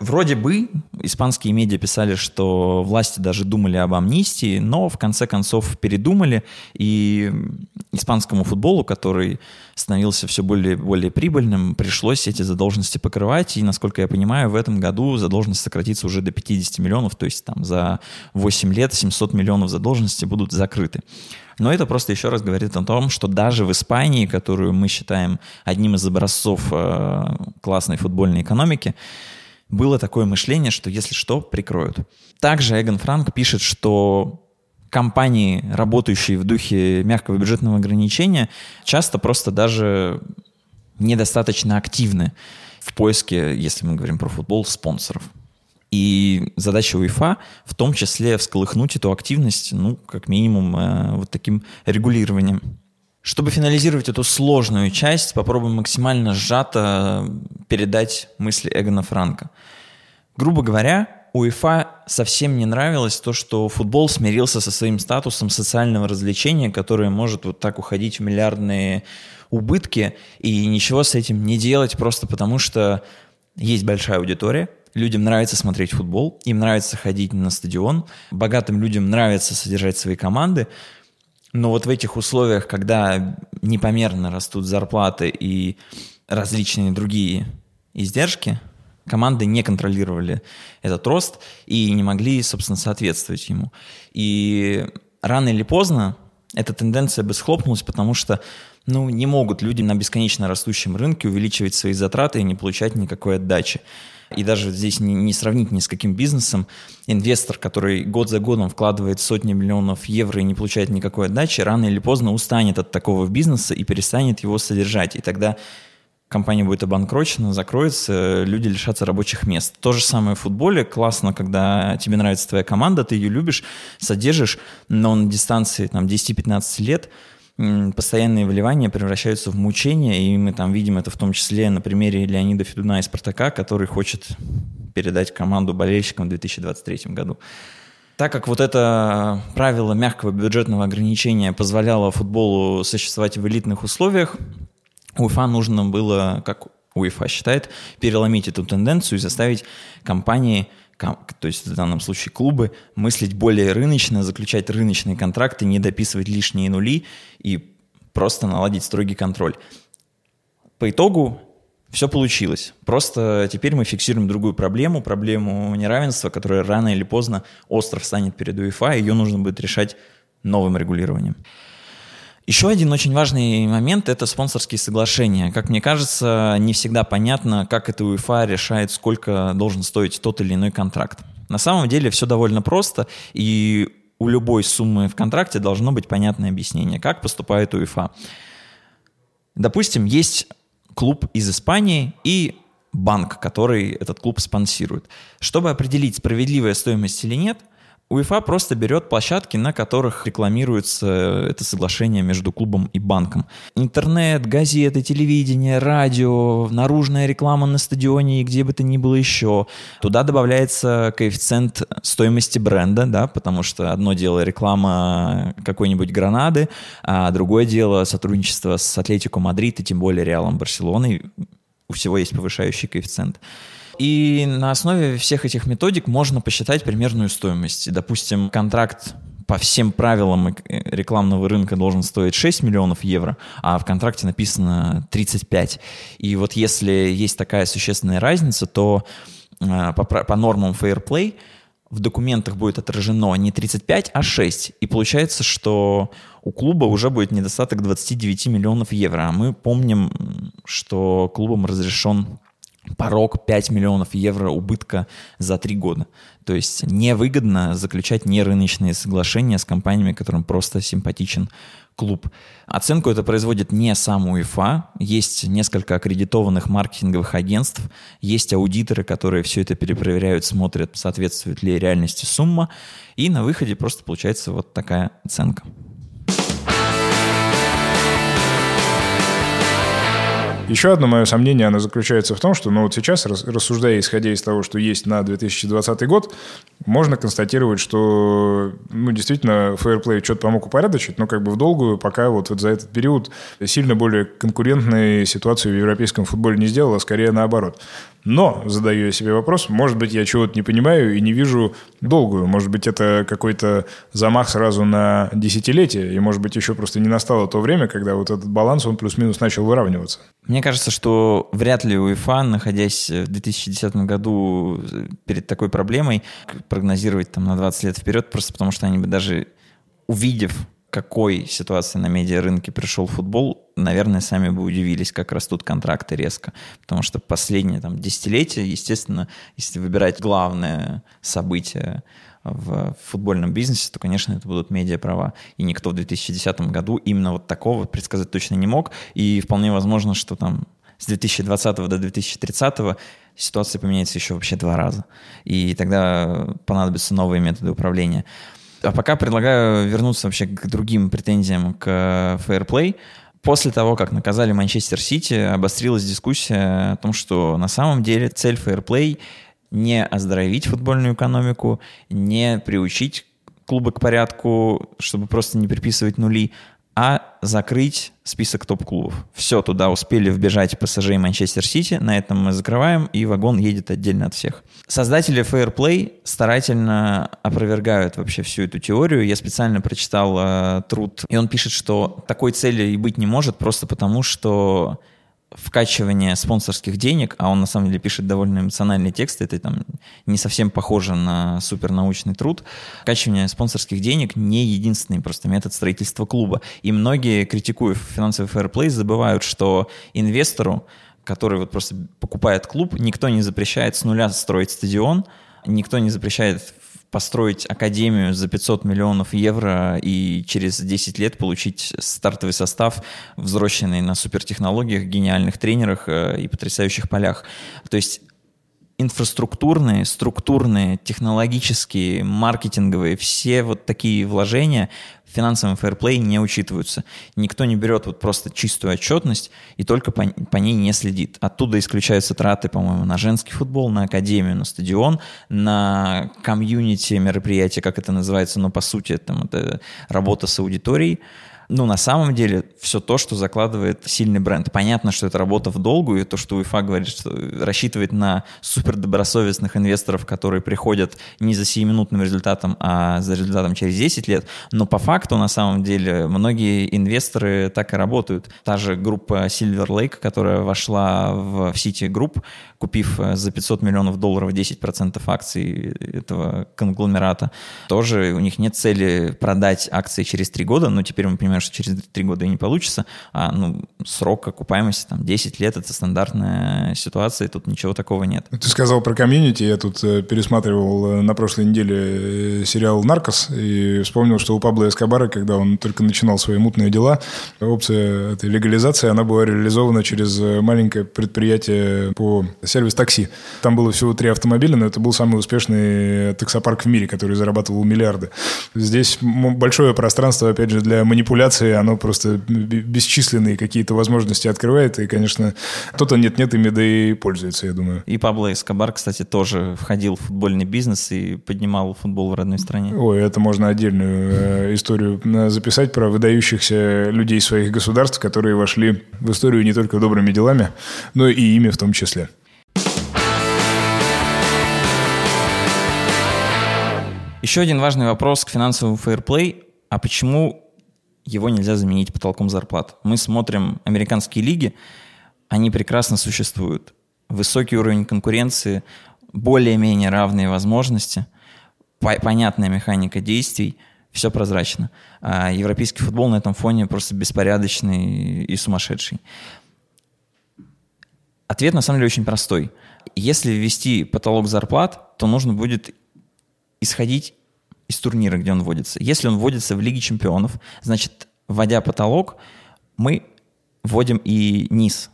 Вроде бы испанские медиа писали, что власти даже думали об амнистии, но в конце концов передумали, и испанскому футболу, который становился все более более прибыльным, пришлось эти задолженности покрывать, и, насколько я понимаю, в этом году задолженность сократится уже до 50 миллионов, то есть там за 8 лет 700 миллионов задолженности будут закрыты. Но это просто еще раз говорит о том, что даже в Испании, которую мы считаем одним из образцов э, классной футбольной экономики, было такое мышление, что если что, прикроют. Также Эгон Франк пишет, что компании, работающие в духе мягкого бюджетного ограничения, часто просто даже недостаточно активны в поиске, если мы говорим про футбол, спонсоров. И задача УЕФА в том числе всколыхнуть эту активность, ну, как минимум, э, вот таким регулированием. Чтобы финализировать эту сложную часть, попробуем максимально сжато передать мысли Эгона Франка. Грубо говоря, УЕФА совсем не нравилось то, что футбол смирился со своим статусом социального развлечения, которое может вот так уходить в миллиардные убытки, и ничего с этим не делать просто потому, что есть большая аудитория, Людям нравится смотреть футбол, им нравится ходить на стадион, богатым людям нравится содержать свои команды, но вот в этих условиях, когда непомерно растут зарплаты и различные другие издержки, команды не контролировали этот рост и не могли, собственно, соответствовать ему. И рано или поздно эта тенденция бы схлопнулась, потому что ну, не могут люди на бесконечно растущем рынке увеличивать свои затраты и не получать никакой отдачи. И даже здесь не, не сравнить ни с каким бизнесом. Инвестор, который год за годом вкладывает сотни миллионов евро и не получает никакой отдачи, рано или поздно устанет от такого бизнеса и перестанет его содержать. И тогда компания будет обанкрочена, закроется, люди лишатся рабочих мест. То же самое в футболе. Классно, когда тебе нравится твоя команда, ты ее любишь, содержишь, но на дистанции там, 10-15 лет постоянные вливания превращаются в мучение, и мы там видим это в том числе на примере Леонида Федуна из «Спартака», который хочет передать команду болельщикам в 2023 году. Так как вот это правило мягкого бюджетного ограничения позволяло футболу существовать в элитных условиях, УЕФА нужно было, как УЕФА считает, переломить эту тенденцию и заставить компании то есть в данном случае клубы, мыслить более рыночно, заключать рыночные контракты, не дописывать лишние нули и просто наладить строгий контроль. По итогу все получилось. Просто теперь мы фиксируем другую проблему, проблему неравенства, которая рано или поздно остро встанет перед УЕФА, ее нужно будет решать новым регулированием. Еще один очень важный момент – это спонсорские соглашения. Как мне кажется, не всегда понятно, как это УЕФА решает, сколько должен стоить тот или иной контракт. На самом деле все довольно просто, и у любой суммы в контракте должно быть понятное объяснение, как поступает УЕФА. Допустим, есть клуб из Испании и банк, который этот клуб спонсирует. Чтобы определить, справедливая стоимость или нет – УЕФА просто берет площадки, на которых рекламируется это соглашение между клубом и банком. Интернет, газеты, телевидение, радио, наружная реклама на стадионе и где бы то ни было еще. Туда добавляется коэффициент стоимости бренда, да, потому что одно дело реклама какой-нибудь Гранады, а другое дело сотрудничество с Атлетико Мадрид и тем более Реалом Барселоны. У всего есть повышающий коэффициент. И на основе всех этих методик можно посчитать примерную стоимость. Допустим, контракт по всем правилам рекламного рынка должен стоить 6 миллионов евро, а в контракте написано 35. И вот если есть такая существенная разница, то э, по, по нормам Fair Play в документах будет отражено не 35, а 6. И получается, что у клуба уже будет недостаток 29 миллионов евро. А мы помним, что клубам разрешен порог 5 миллионов евро убытка за три года. То есть невыгодно заключать нерыночные соглашения с компаниями, которым просто симпатичен клуб. Оценку это производит не сам УЕФА, есть несколько аккредитованных маркетинговых агентств, есть аудиторы, которые все это перепроверяют, смотрят, соответствует ли реальности сумма, и на выходе просто получается вот такая оценка. Еще одно мое сомнение, оно заключается в том, что ну, вот сейчас, рассуждая, исходя из того, что есть на 2020 год, можно констатировать, что ну, действительно Fairplay что-то помог упорядочить, но как бы в долгую пока вот, вот за этот период сильно более конкурентной ситуацию в европейском футболе не сделала, скорее наоборот. Но, задаю я себе вопрос, может быть, я чего-то не понимаю и не вижу долгую. Может быть, это какой-то замах сразу на десятилетие, и, может быть, еще просто не настало то время, когда вот этот баланс, он плюс-минус начал выравниваться. Мне кажется, что вряд ли УЕФА, находясь в 2010 году перед такой проблемой, прогнозировать там на 20 лет вперед, просто потому что они бы даже увидев какой ситуации на медиарынке пришел футбол, наверное, сами бы удивились, как растут контракты резко. Потому что последние там, десятилетия, естественно, если выбирать главное событие в футбольном бизнесе, то, конечно, это будут медиаправа. И никто в 2010 году именно вот такого предсказать точно не мог. И вполне возможно, что там с 2020 до 2030 ситуация поменяется еще вообще два раза. И тогда понадобятся новые методы управления. А пока предлагаю вернуться вообще к другим претензиям к Fair Play. После того, как наказали Манчестер Сити, обострилась дискуссия о том, что на самом деле цель Fair Play не оздоровить футбольную экономику, не приучить клубы к порядку, чтобы просто не приписывать нули, а закрыть список топ-клубов. Все, туда успели вбежать ПСЖ и Манчестер Сити, на этом мы закрываем, и вагон едет отдельно от всех. Создатели Fair Play старательно опровергают вообще всю эту теорию. Я специально прочитал э, труд, и он пишет, что такой цели и быть не может, просто потому что вкачивание спонсорских денег, а он на самом деле пишет довольно эмоциональные тексты, это там не совсем похоже на супернаучный труд. Вкачивание спонсорских денег не единственный просто метод строительства клуба. И многие, критикуя финансовый фэрплей, забывают, что инвестору, который вот просто покупает клуб, никто не запрещает с нуля строить стадион, никто не запрещает построить академию за 500 миллионов евро и через 10 лет получить стартовый состав, взросленный на супертехнологиях, гениальных тренерах э, и потрясающих полях. То есть инфраструктурные, структурные, технологические, маркетинговые, все вот такие вложения в финансовом фэрплей не учитываются. Никто не берет вот просто чистую отчетность и только по, по ней не следит. Оттуда исключаются траты, по-моему, на женский футбол, на академию, на стадион, на комьюнити мероприятия, как это называется, но по сути там, это работа с аудиторией ну, на самом деле, все то, что закладывает сильный бренд. Понятно, что это работа в долгую, и то, что УЕФА говорит, что рассчитывает на супердобросовестных инвесторов, которые приходят не за сиюминутным результатом, а за результатом через 10 лет. Но по факту, на самом деле, многие инвесторы так и работают. Та же группа Silver Lake, которая вошла в City Group, купив э, за 500 миллионов долларов 10% акций этого конгломерата, тоже у них нет цели продать акции через 3 года, но теперь мы понимаем, что через 3 года и не получится, а ну, срок окупаемости там 10 лет — это стандартная ситуация, и тут ничего такого нет. Ты сказал про комьюнити, я тут э, пересматривал э, на прошлой неделе сериал «Наркос» и вспомнил, что у Пабло Эскобара, когда он только начинал свои мутные дела, опция этой легализации, она была реализована через маленькое предприятие по сервис такси. Там было всего три автомобиля, но это был самый успешный таксопарк в мире, который зарабатывал миллиарды. Здесь большое пространство, опять же, для манипуляции, оно просто бесчисленные какие-то возможности открывает, и, конечно, кто-то нет-нет ими да и пользуется, я думаю. И Пабло Эскобар, кстати, тоже входил в футбольный бизнес и поднимал футбол в родной стране. Ой, это можно отдельную э, историю э, записать про выдающихся людей своих государств, которые вошли в историю не только добрыми делами, но и ими в том числе. Еще один важный вопрос к финансовому фейерплей. А почему его нельзя заменить потолком зарплат? Мы смотрим американские лиги, они прекрасно существуют. Высокий уровень конкуренции, более-менее равные возможности, понятная механика действий, все прозрачно. А европейский футбол на этом фоне просто беспорядочный и сумасшедший. Ответ на самом деле очень простой. Если ввести потолок зарплат, то нужно будет исходить из турнира, где он вводится. Если он вводится в Лиге чемпионов, значит, вводя потолок, мы вводим и низ.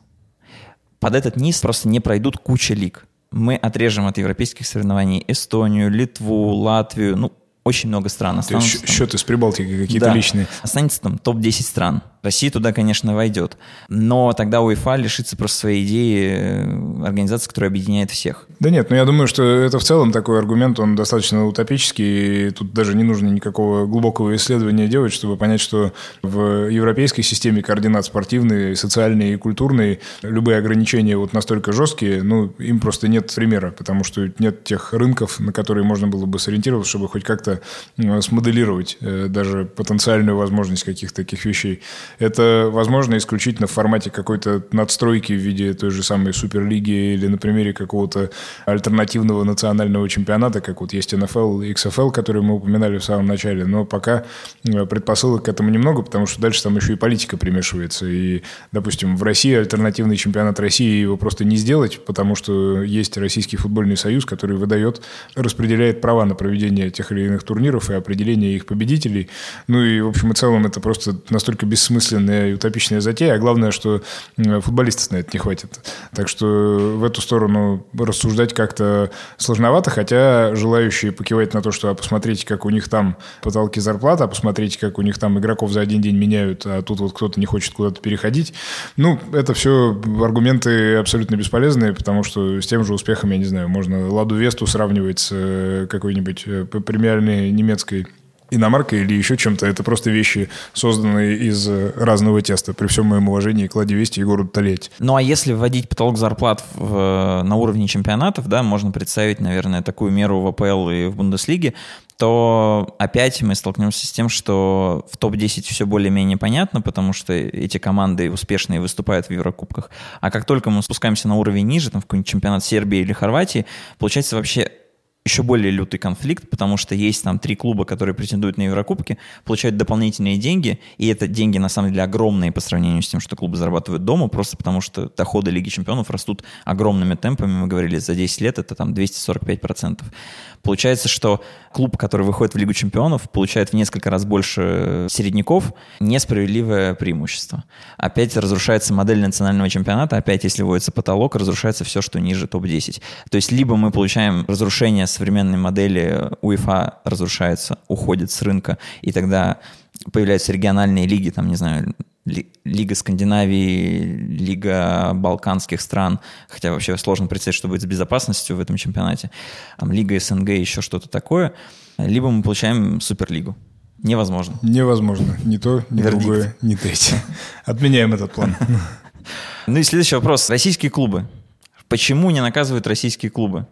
Под этот низ просто не пройдут куча лиг. Мы отрежем от европейских соревнований Эстонию, Литву, Латвию, ну, очень много стран. Останутся, То есть счеты с Прибалтики какие-то да, личные. Останется там топ-10 стран. Россия туда, конечно, войдет. Но тогда УЕФА лишится просто своей идеи э, организации, которая объединяет всех. Да нет, но я думаю, что это в целом такой аргумент, он достаточно утопический. И тут даже не нужно никакого глубокого исследования делать, чтобы понять, что в европейской системе координат спортивной, социальной и культурной любые ограничения вот настолько жесткие, ну, им просто нет примера, потому что нет тех рынков, на которые можно было бы сориентироваться, чтобы хоть как-то э, смоделировать э, даже потенциальную возможность каких-то таких вещей. Это возможно исключительно в формате какой-то надстройки в виде той же самой Суперлиги или на примере какого-то альтернативного национального чемпионата, как вот есть НФЛ XFL, которые мы упоминали в самом начале. Но пока э, предпосылок к этому немного, потому что дальше там еще и политика примешивается. И, допустим, в России альтернативный чемпионат России его просто не сделать, потому что есть Российский футбольный союз, который выдает, распределяет права на проведение тех или иных турниров и определение их победителей. Ну и, в общем и целом, это просто настолько бессмысленно бессмысленная и утопичная затея, а главное, что футболистов на это не хватит. Так что в эту сторону рассуждать как-то сложновато, хотя желающие покивать на то, что а посмотрите, как у них там потолки зарплат, а посмотрите, как у них там игроков за один день меняют, а тут вот кто-то не хочет куда-то переходить. Ну, это все аргументы абсолютно бесполезные, потому что с тем же успехом, я не знаю, можно Ладу Весту сравнивать с э, какой-нибудь э, премиальной немецкой иномаркой или еще чем-то. Это просто вещи, созданные из э, разного теста. При всем моем уважении к Вести и городу Толеть. Ну, а если вводить потолок зарплат в, э, на уровне чемпионатов, да, можно представить, наверное, такую меру в АПЛ и в Бундеслиге, то опять мы столкнемся с тем, что в топ-10 все более-менее понятно, потому что эти команды успешные выступают в Еврокубках. А как только мы спускаемся на уровень ниже, там в какой-нибудь чемпионат Сербии или Хорватии, получается вообще еще более лютый конфликт, потому что есть там три клуба, которые претендуют на Еврокубки, получают дополнительные деньги, и это деньги на самом деле огромные по сравнению с тем, что клубы зарабатывают дома, просто потому что доходы Лиги Чемпионов растут огромными темпами, мы говорили, за 10 лет это там 245%. Получается, что клуб, который выходит в Лигу чемпионов, получает в несколько раз больше середняков. Несправедливое преимущество. Опять разрушается модель национального чемпионата, опять, если вводится потолок, разрушается все, что ниже топ-10. То есть либо мы получаем разрушение современной модели, УЕФА разрушается, уходит с рынка, и тогда появляются региональные лиги, там, не знаю, Лига Скандинавии, Лига Балканских стран, хотя вообще сложно представить, что будет с безопасностью в этом чемпионате, там, Лига СНГ, еще что-то такое, либо мы получаем Суперлигу. Невозможно. Невозможно. Ни то, ни Вердикт. другое, ни третье. Отменяем этот план. Ну и следующий вопрос. Российские клубы. Почему не наказывают российские клубы?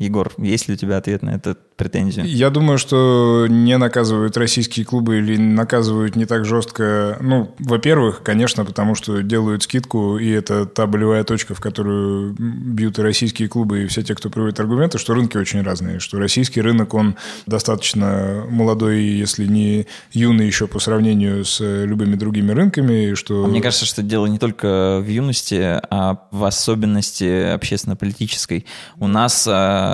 Егор, есть ли у тебя ответ на эту претензию? Я думаю, что не наказывают российские клубы или наказывают не так жестко. Ну, во-первых, конечно, потому что делают скидку, и это та болевая точка, в которую бьют и российские клубы, и все те, кто приводит аргументы, что рынки очень разные, что российский рынок, он достаточно молодой, если не юный еще по сравнению с любыми другими рынками, что... А мне кажется, что дело не только в юности, а в особенности общественно-политической. У нас а,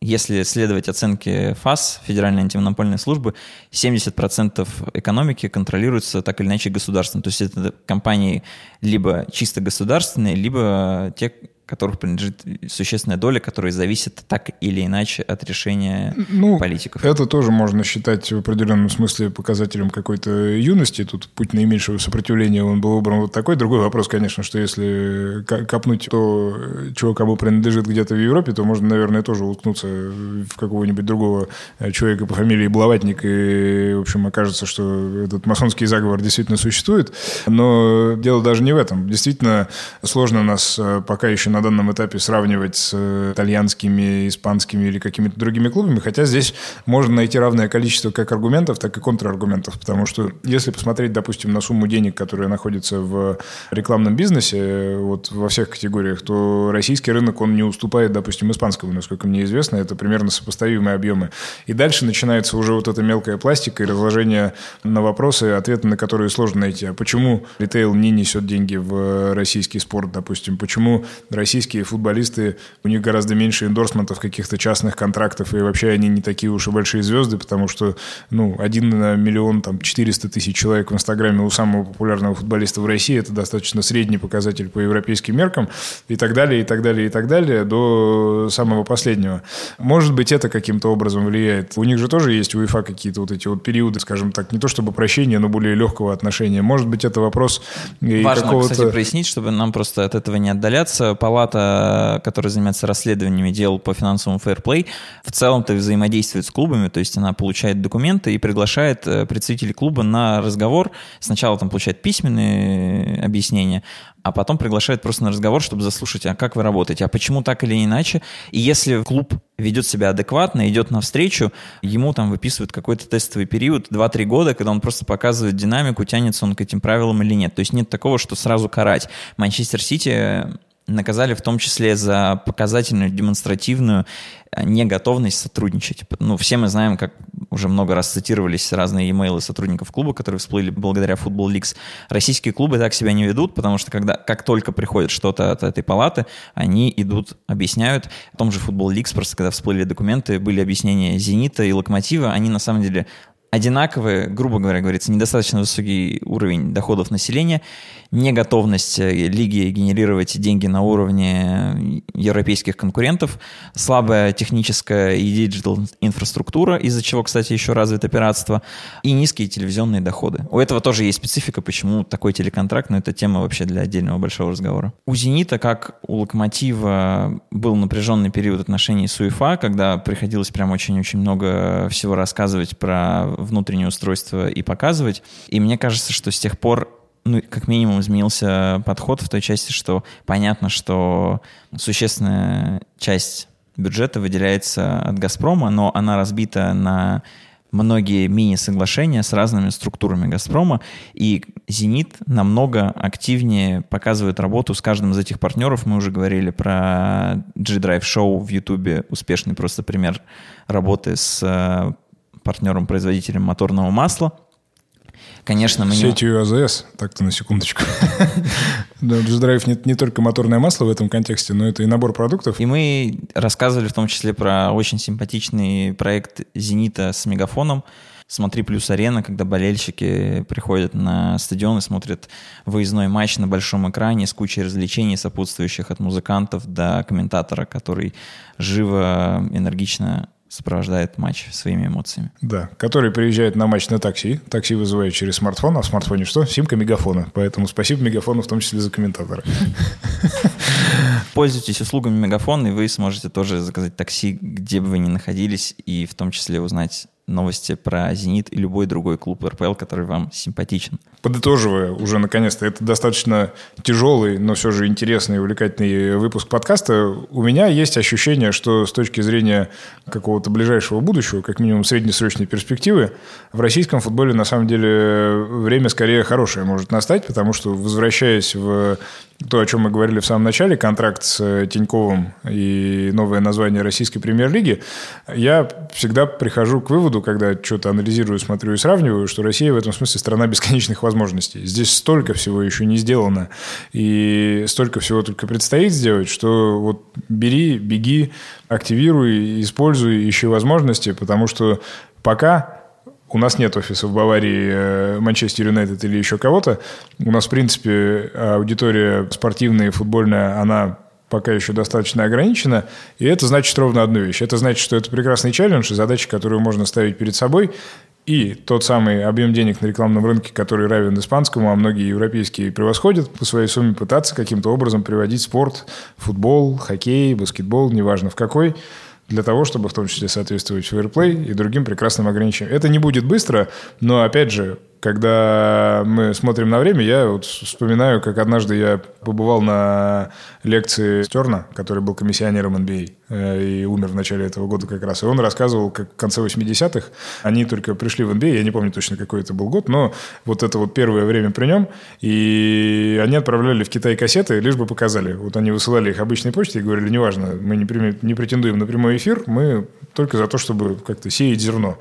если следовать оценке ФАС, Федеральной антимонопольной службы, 70% экономики контролируется так или иначе государством. То есть это компании либо чисто государственные, либо те, которых принадлежит существенная доля, которая зависит так или иначе от решения ну, политиков. Это тоже можно считать в определенном смысле показателем какой-то юности. Тут путь наименьшего сопротивления, он был выбран вот такой. Другой вопрос, конечно, что если копнуть то, чего кому принадлежит где-то в Европе, то можно, наверное, тоже уткнуться в какого-нибудь другого человека по фамилии Блаватник, и, в общем, окажется, что этот масонский заговор действительно существует. Но дело даже не в этом. Действительно, сложно нас э, пока еще на на данном этапе сравнивать с э, итальянскими, испанскими или какими-то другими клубами, хотя здесь можно найти равное количество как аргументов, так и контраргументов, потому что если посмотреть, допустим, на сумму денег, которая находится в рекламном бизнесе, э, вот во всех категориях, то российский рынок, он не уступает, допустим, испанскому, насколько мне известно, это примерно сопоставимые объемы. И дальше начинается уже вот эта мелкая пластика и разложение на вопросы, ответы на которые сложно найти. А почему ритейл не несет деньги в российский спорт, допустим? Почему Россия российские футболисты, у них гораздо меньше эндорсментов, каких-то частных контрактов, и вообще они не такие уж и большие звезды, потому что, ну, один на миллион, там, 400 тысяч человек в Инстаграме у самого популярного футболиста в России, это достаточно средний показатель по европейским меркам, и так далее, и так далее, и так далее, до самого последнего. Может быть, это каким-то образом влияет. У них же тоже есть у УЕФА какие-то вот эти вот периоды, скажем так, не то чтобы прощения, но более легкого отношения. Может быть, это вопрос Важно, кстати, прояснить, чтобы нам просто от этого не отдаляться. Палата палата, которая занимается расследованиями дел по финансовому фэрплей, в целом-то взаимодействует с клубами, то есть она получает документы и приглашает э, представителей клуба на разговор. Сначала там получает письменные объяснения, а потом приглашает просто на разговор, чтобы заслушать, а как вы работаете, а почему так или иначе. И если клуб ведет себя адекватно, идет навстречу, ему там выписывают какой-то тестовый период, 2-3 года, когда он просто показывает динамику, тянется он к этим правилам или нет. То есть нет такого, что сразу карать. Манчестер Сити наказали в том числе за показательную, демонстративную э, неготовность сотрудничать. Ну, все мы знаем, как уже много раз цитировались разные имейлы сотрудников клуба, которые всплыли благодаря Football Leagues. Российские клубы так себя не ведут, потому что когда, как только приходит что-то от этой палаты, они идут, объясняют. В том же Football Leagues, просто когда всплыли документы, были объяснения «Зенита» и «Локомотива», они на самом деле одинаковые, грубо говоря, говорится, недостаточно высокий уровень доходов населения, неготовность э, лиги генерировать деньги на уровне европейских конкурентов, слабая техническая и digital инфраструктура, из-за чего, кстати, еще развито пиратство, и низкие телевизионные доходы. У этого тоже есть специфика, почему такой телеконтракт, но это тема вообще для отдельного большого разговора. У «Зенита», как у «Локомотива», был напряженный период отношений с УЕФА, когда приходилось прям очень-очень много всего рассказывать про внутреннее устройство и показывать. И мне кажется, что с тех пор ну, как минимум изменился подход в той части, что понятно, что существенная часть бюджета выделяется от «Газпрома», но она разбита на многие мини-соглашения с разными структурами «Газпрома», и «Зенит» намного активнее показывает работу с каждым из этих партнеров. Мы уже говорили про G-Drive Show в Ютубе, успешный просто пример работы с э, партнером-производителем моторного масла – Конечно, мы Сетью не... АЗС, так-то на секундочку. G-Drive не, не только моторное масло в этом контексте, но это и набор продуктов. И мы рассказывали в том числе про очень симпатичный проект «Зенита» с мегафоном. «Смотри плюс арена», когда болельщики приходят на стадион и смотрят выездной матч на большом экране с кучей развлечений, сопутствующих от музыкантов до комментатора, который живо, энергично сопровождает матч своими эмоциями. Да, который приезжает на матч на такси. Такси вызывает через смартфон, а в смартфоне что? Симка мегафона. Поэтому спасибо мегафону в том числе за комментатора. Пользуйтесь услугами мегафона, и вы сможете тоже заказать такси, где бы вы ни находились, и в том числе узнать новости про «Зенит» и любой другой клуб РПЛ, который вам симпатичен. Подытоживая уже наконец-то, это достаточно тяжелый, но все же интересный и увлекательный выпуск подкаста. У меня есть ощущение, что с точки зрения какого-то ближайшего будущего, как минимум среднесрочной перспективы, в российском футболе на самом деле время скорее хорошее может настать, потому что, возвращаясь в то, о чем мы говорили в самом начале, контракт с Тиньковым и новое название российской премьер-лиги, я всегда прихожу к выводу, когда что-то анализирую, смотрю и сравниваю, что Россия в этом смысле страна бесконечных возможностей. Здесь столько всего еще не сделано, и столько всего только предстоит сделать, что вот бери, беги, активируй, используй, ищи возможности, потому что пока у нас нет офиса в Баварии, э, Манчестер Юнайтед или еще кого-то. У нас, в принципе, аудитория спортивная и футбольная, она пока еще достаточно ограничена. И это значит ровно одну вещь. Это значит, что это прекрасный челлендж и задача, которую можно ставить перед собой. И тот самый объем денег на рекламном рынке, который равен испанскому, а многие европейские превосходят, по своей сумме пытаться каким-то образом приводить спорт, футбол, хоккей, баскетбол, неважно в какой – для того, чтобы в том числе соответствовать фейерплей и другим прекрасным ограничениям. Это не будет быстро, но, опять же, когда мы смотрим на время, я вот вспоминаю, как однажды я побывал на лекции Стерна, который был комиссионером NBA а, э, и умер в начале этого года как раз. И он рассказывал, как в конце 80-х они только пришли в NBA, а, я не помню точно, какой это был год, но вот это вот первое время при нем, и они отправляли в Китай кассеты, лишь бы показали. Вот они высылали их обычной почтой и говорили, неважно, мы не, не претендуем на прямой эфир, мы только за то, чтобы как-то сеять зерно.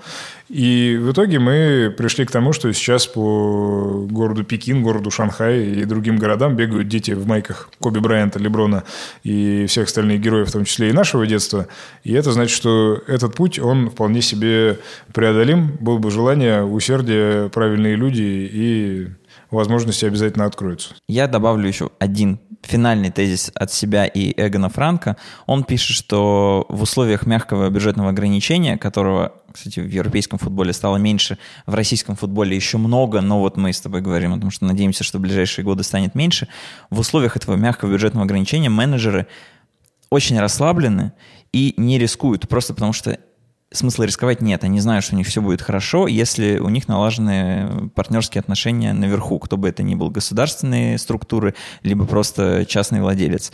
И в итоге мы пришли к тому, что сейчас по городу Пекин, городу Шанхай и другим городам бегают дети в майках Коби Брайанта, Леброна и всех остальных героев, в том числе и нашего детства. И это значит, что этот путь, он вполне себе преодолим. Было бы желание, усердие, правильные люди и возможности обязательно откроются. Я добавлю еще один финальный тезис от себя и Эгона Франка. Он пишет, что в условиях мягкого бюджетного ограничения, которого, кстати, в европейском футболе стало меньше, в российском футболе еще много, но вот мы с тобой говорим о том, что надеемся, что в ближайшие годы станет меньше. В условиях этого мягкого бюджетного ограничения менеджеры очень расслаблены и не рискуют, просто потому что смысла рисковать нет. Они знают, что у них все будет хорошо, если у них налажены партнерские отношения наверху, кто бы это ни был, государственные структуры, либо просто частный владелец.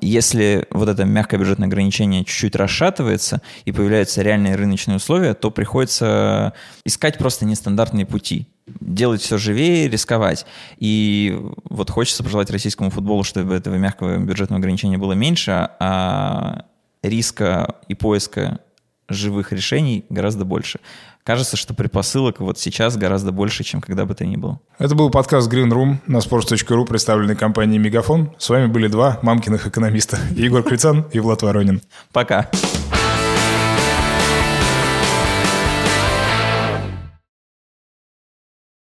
Если вот это мягкое бюджетное ограничение чуть-чуть расшатывается и появляются реальные рыночные условия, то приходится искать просто нестандартные пути делать все живее, рисковать. И вот хочется пожелать российскому футболу, чтобы этого мягкого бюджетного ограничения было меньше, а риска и поиска живых решений гораздо больше. Кажется, что предпосылок вот сейчас гораздо больше, чем когда бы то ни было. Это был подкаст Green Room на sports.ru, представленный компанией Мегафон. С вами были два мамкиных экономиста. Егор Крицан и Влад Воронин. Пока. Пока.